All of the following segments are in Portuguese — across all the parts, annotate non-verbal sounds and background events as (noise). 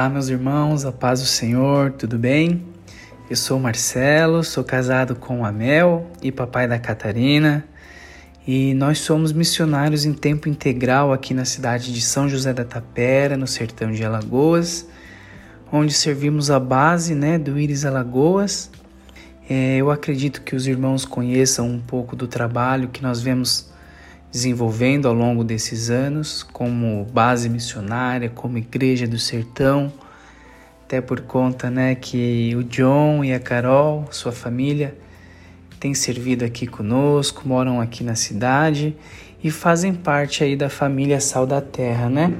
Olá, meus irmãos, a paz do Senhor, tudo bem? Eu sou Marcelo, sou casado com a Mel e papai da Catarina e nós somos missionários em tempo integral aqui na cidade de São José da Tapera, no sertão de Alagoas, onde servimos a base né, do Íris Alagoas. É, eu acredito que os irmãos conheçam um pouco do trabalho que nós vemos desenvolvendo ao longo desses anos, como base missionária, como igreja do sertão, até por conta né, que o John e a Carol, sua família, têm servido aqui conosco, moram aqui na cidade e fazem parte aí da família Sal da Terra, né?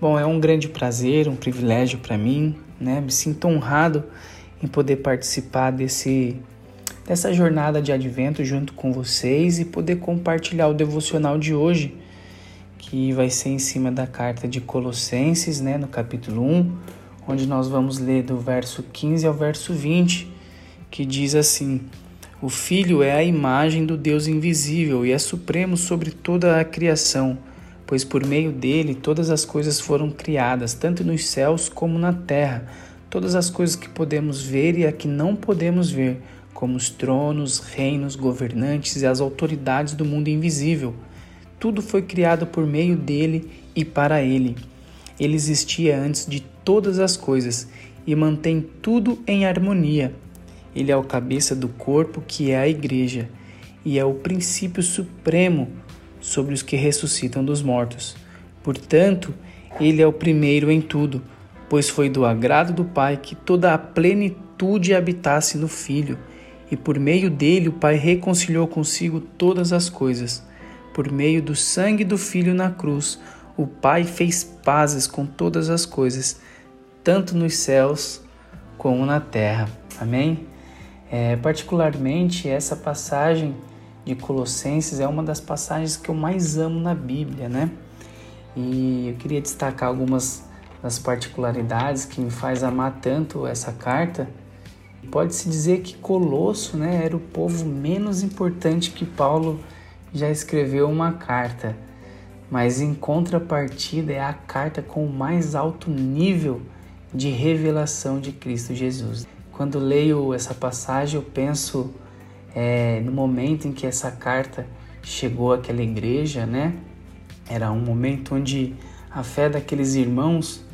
Bom, é um grande prazer, um privilégio para mim, né? Me sinto honrado em poder participar desse dessa jornada de advento junto com vocês e poder compartilhar o devocional de hoje, que vai ser em cima da carta de Colossenses, né, no capítulo 1, onde nós vamos ler do verso 15 ao verso 20, que diz assim: O Filho é a imagem do Deus invisível e é supremo sobre toda a criação, pois por meio dele todas as coisas foram criadas, tanto nos céus como na terra, todas as coisas que podemos ver e a que não podemos ver como os tronos, reinos, governantes e as autoridades do mundo invisível. Tudo foi criado por meio dele e para ele. Ele existia antes de todas as coisas e mantém tudo em harmonia. Ele é o cabeça do corpo, que é a Igreja, e é o princípio supremo sobre os que ressuscitam dos mortos. Portanto, ele é o primeiro em tudo, pois foi do agrado do Pai que toda a plenitude habitasse no Filho e por meio dele o Pai reconciliou consigo todas as coisas. Por meio do sangue do Filho na cruz, o Pai fez pazes com todas as coisas, tanto nos céus como na terra. Amém? É, particularmente, essa passagem de Colossenses é uma das passagens que eu mais amo na Bíblia, né? E eu queria destacar algumas das particularidades que me faz amar tanto essa carta Pode-se dizer que Colosso né, era o povo menos importante que Paulo já escreveu uma carta, mas em contrapartida é a carta com o mais alto nível de revelação de Cristo Jesus. Quando leio essa passagem, eu penso é, no momento em que essa carta chegou àquela igreja, né? Era um momento onde a fé daqueles irmãos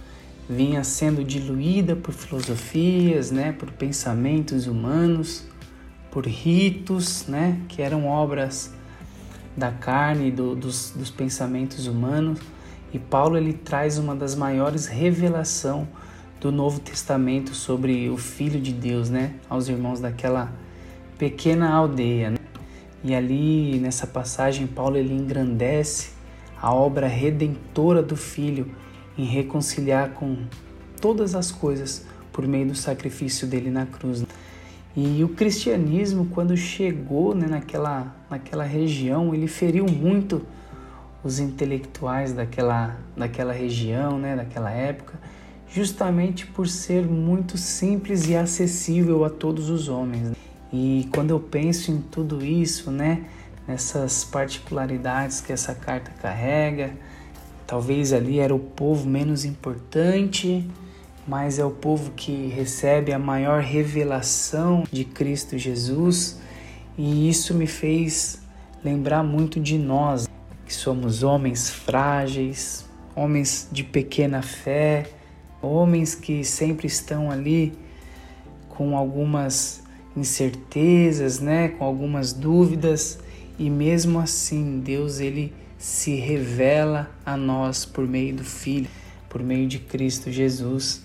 vinha sendo diluída por filosofias, né, por pensamentos humanos, por ritos, né, que eram obras da carne, do, dos, dos pensamentos humanos. E Paulo ele traz uma das maiores revelações do Novo Testamento sobre o Filho de Deus, né, aos irmãos daquela pequena aldeia. Né? E ali nessa passagem Paulo ele engrandece a obra redentora do Filho em reconciliar com todas as coisas por meio do sacrifício dele na cruz. E o cristianismo, quando chegou né, naquela, naquela região, ele feriu muito os intelectuais daquela, daquela região, né, daquela época, justamente por ser muito simples e acessível a todos os homens. E quando eu penso em tudo isso, né, nessas particularidades que essa carta carrega, Talvez ali era o povo menos importante, mas é o povo que recebe a maior revelação de Cristo Jesus, e isso me fez lembrar muito de nós, que somos homens frágeis, homens de pequena fé, homens que sempre estão ali com algumas incertezas, né, com algumas dúvidas, e mesmo assim Deus ele se revela a nós por meio do Filho, por meio de Cristo Jesus,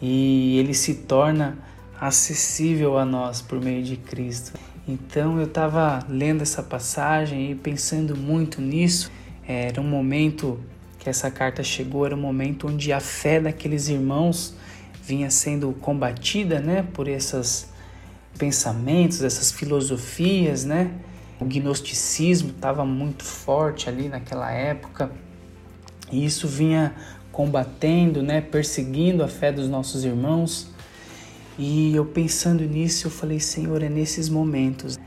e ele se torna acessível a nós por meio de Cristo. Então eu estava lendo essa passagem e pensando muito nisso. Era um momento que essa carta chegou, era um momento onde a fé daqueles irmãos vinha sendo combatida, né, por esses pensamentos, essas filosofias, né, o gnosticismo estava muito forte ali naquela época e isso vinha combatendo, né, perseguindo a fé dos nossos irmãos. E eu pensando nisso, eu falei, Senhor, é nesses momentos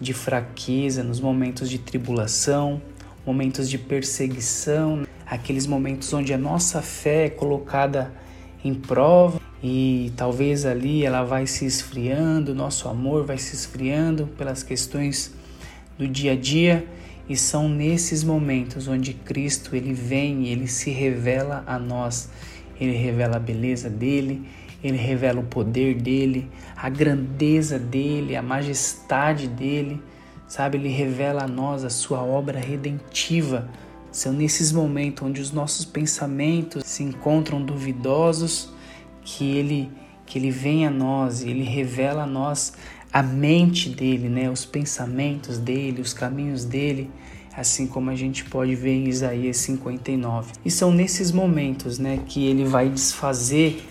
de fraqueza, nos momentos de tribulação, momentos de perseguição, aqueles momentos onde a nossa fé é colocada em prova e talvez ali ela vai se esfriando, nosso amor vai se esfriando pelas questões do dia a dia e são nesses momentos onde Cristo ele vem e ele se revela a nós. Ele revela a beleza dele, ele revela o poder dele, a grandeza dele, a majestade dele, sabe? Ele revela a nós a sua obra redentiva. São nesses momentos onde os nossos pensamentos se encontram duvidosos que ele que ele vem a nós, ele revela a nós a mente dele, né, os pensamentos dele, os caminhos dele, assim como a gente pode ver em Isaías 59. E são nesses momentos, né, que ele vai desfazer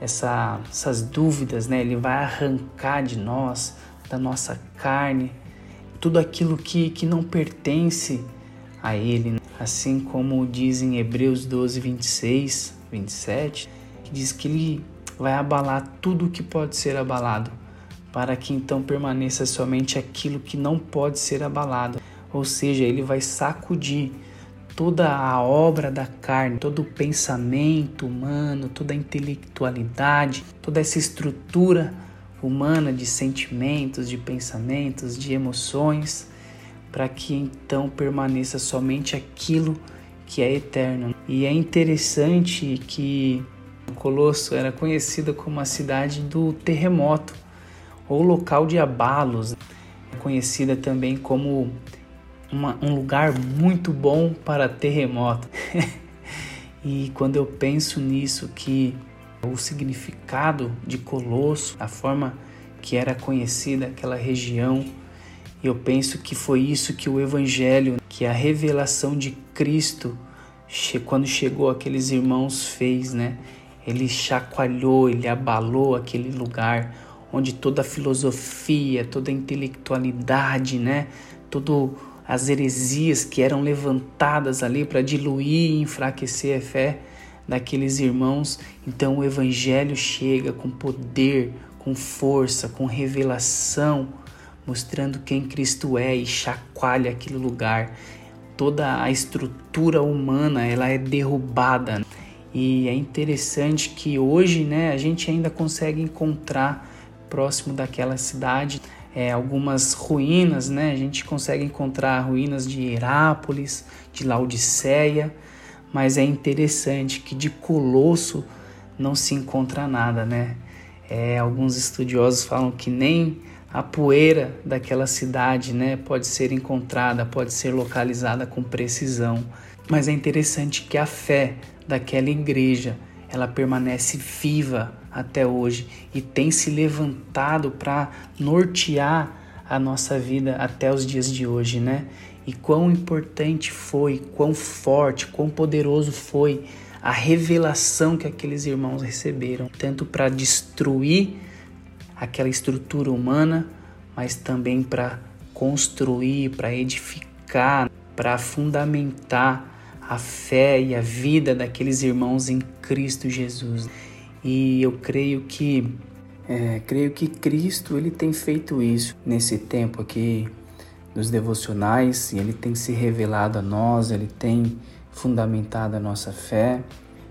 essa, essas dúvidas, né? Ele vai arrancar de nós, da nossa carne, tudo aquilo que, que não pertence a Ele. Né? Assim como diz em Hebreus 12, 26, 27, que diz que Ele vai abalar tudo que pode ser abalado, para que então permaneça somente aquilo que não pode ser abalado. Ou seja, Ele vai sacudir toda a obra da carne, todo o pensamento humano, toda a intelectualidade, toda essa estrutura humana de sentimentos, de pensamentos, de emoções, para que então permaneça somente aquilo que é eterno. E é interessante que Colosso era conhecida como a cidade do terremoto, ou local de abalos, conhecida também como uma, um lugar muito bom para terremoto. (laughs) e quando eu penso nisso, que o significado de Colosso, a forma que era conhecida aquela região, eu penso que foi isso que o Evangelho, que a revelação de Cristo, quando chegou aqueles irmãos, fez, né? Ele chacoalhou, ele abalou aquele lugar onde toda a filosofia, toda a intelectualidade, né? Todo as heresias que eram levantadas ali para diluir e enfraquecer a fé daqueles irmãos. Então o Evangelho chega com poder, com força, com revelação, mostrando quem Cristo é e chacoalha aquele lugar. Toda a estrutura humana ela é derrubada. E é interessante que hoje né, a gente ainda consegue encontrar próximo daquela cidade é, algumas ruínas, né? A gente consegue encontrar ruínas de Herápolis, de Laodiceia, mas é interessante que de Colosso não se encontra nada, né? É, alguns estudiosos falam que nem a poeira daquela cidade, né, pode ser encontrada, pode ser localizada com precisão. Mas é interessante que a fé daquela igreja ela permanece viva até hoje e tem se levantado para nortear a nossa vida até os dias de hoje, né? E quão importante foi, quão forte, quão poderoso foi a revelação que aqueles irmãos receberam, tanto para destruir aquela estrutura humana, mas também para construir, para edificar, para fundamentar a fé e a vida daqueles irmãos em Cristo Jesus. E eu creio que é, creio que Cristo ele tem feito isso nesse tempo aqui dos devocionais e ele tem se revelado a nós, ele tem fundamentado a nossa fé.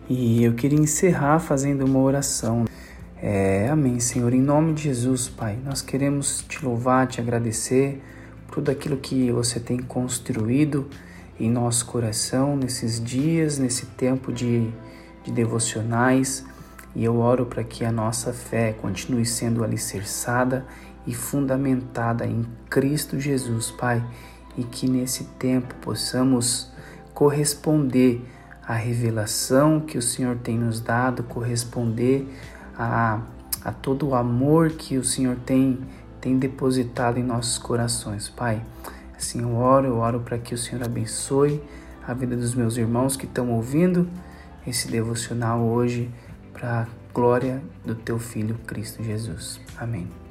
E eu queria encerrar fazendo uma oração. É, amém, Senhor. Em nome de Jesus, Pai, nós queremos te louvar, te agradecer por tudo aquilo que você tem construído em nosso coração nesses dias, nesse tempo de, de devocionais. E eu oro para que a nossa fé continue sendo alicerçada e fundamentada em Cristo Jesus, Pai, e que nesse tempo possamos corresponder à revelação que o Senhor tem nos dado, corresponder a, a todo o amor que o Senhor tem, tem depositado em nossos corações, Pai. Assim eu oro, eu oro para que o Senhor abençoe a vida dos meus irmãos que estão ouvindo esse devocional hoje, para a glória do teu Filho Cristo Jesus. Amém.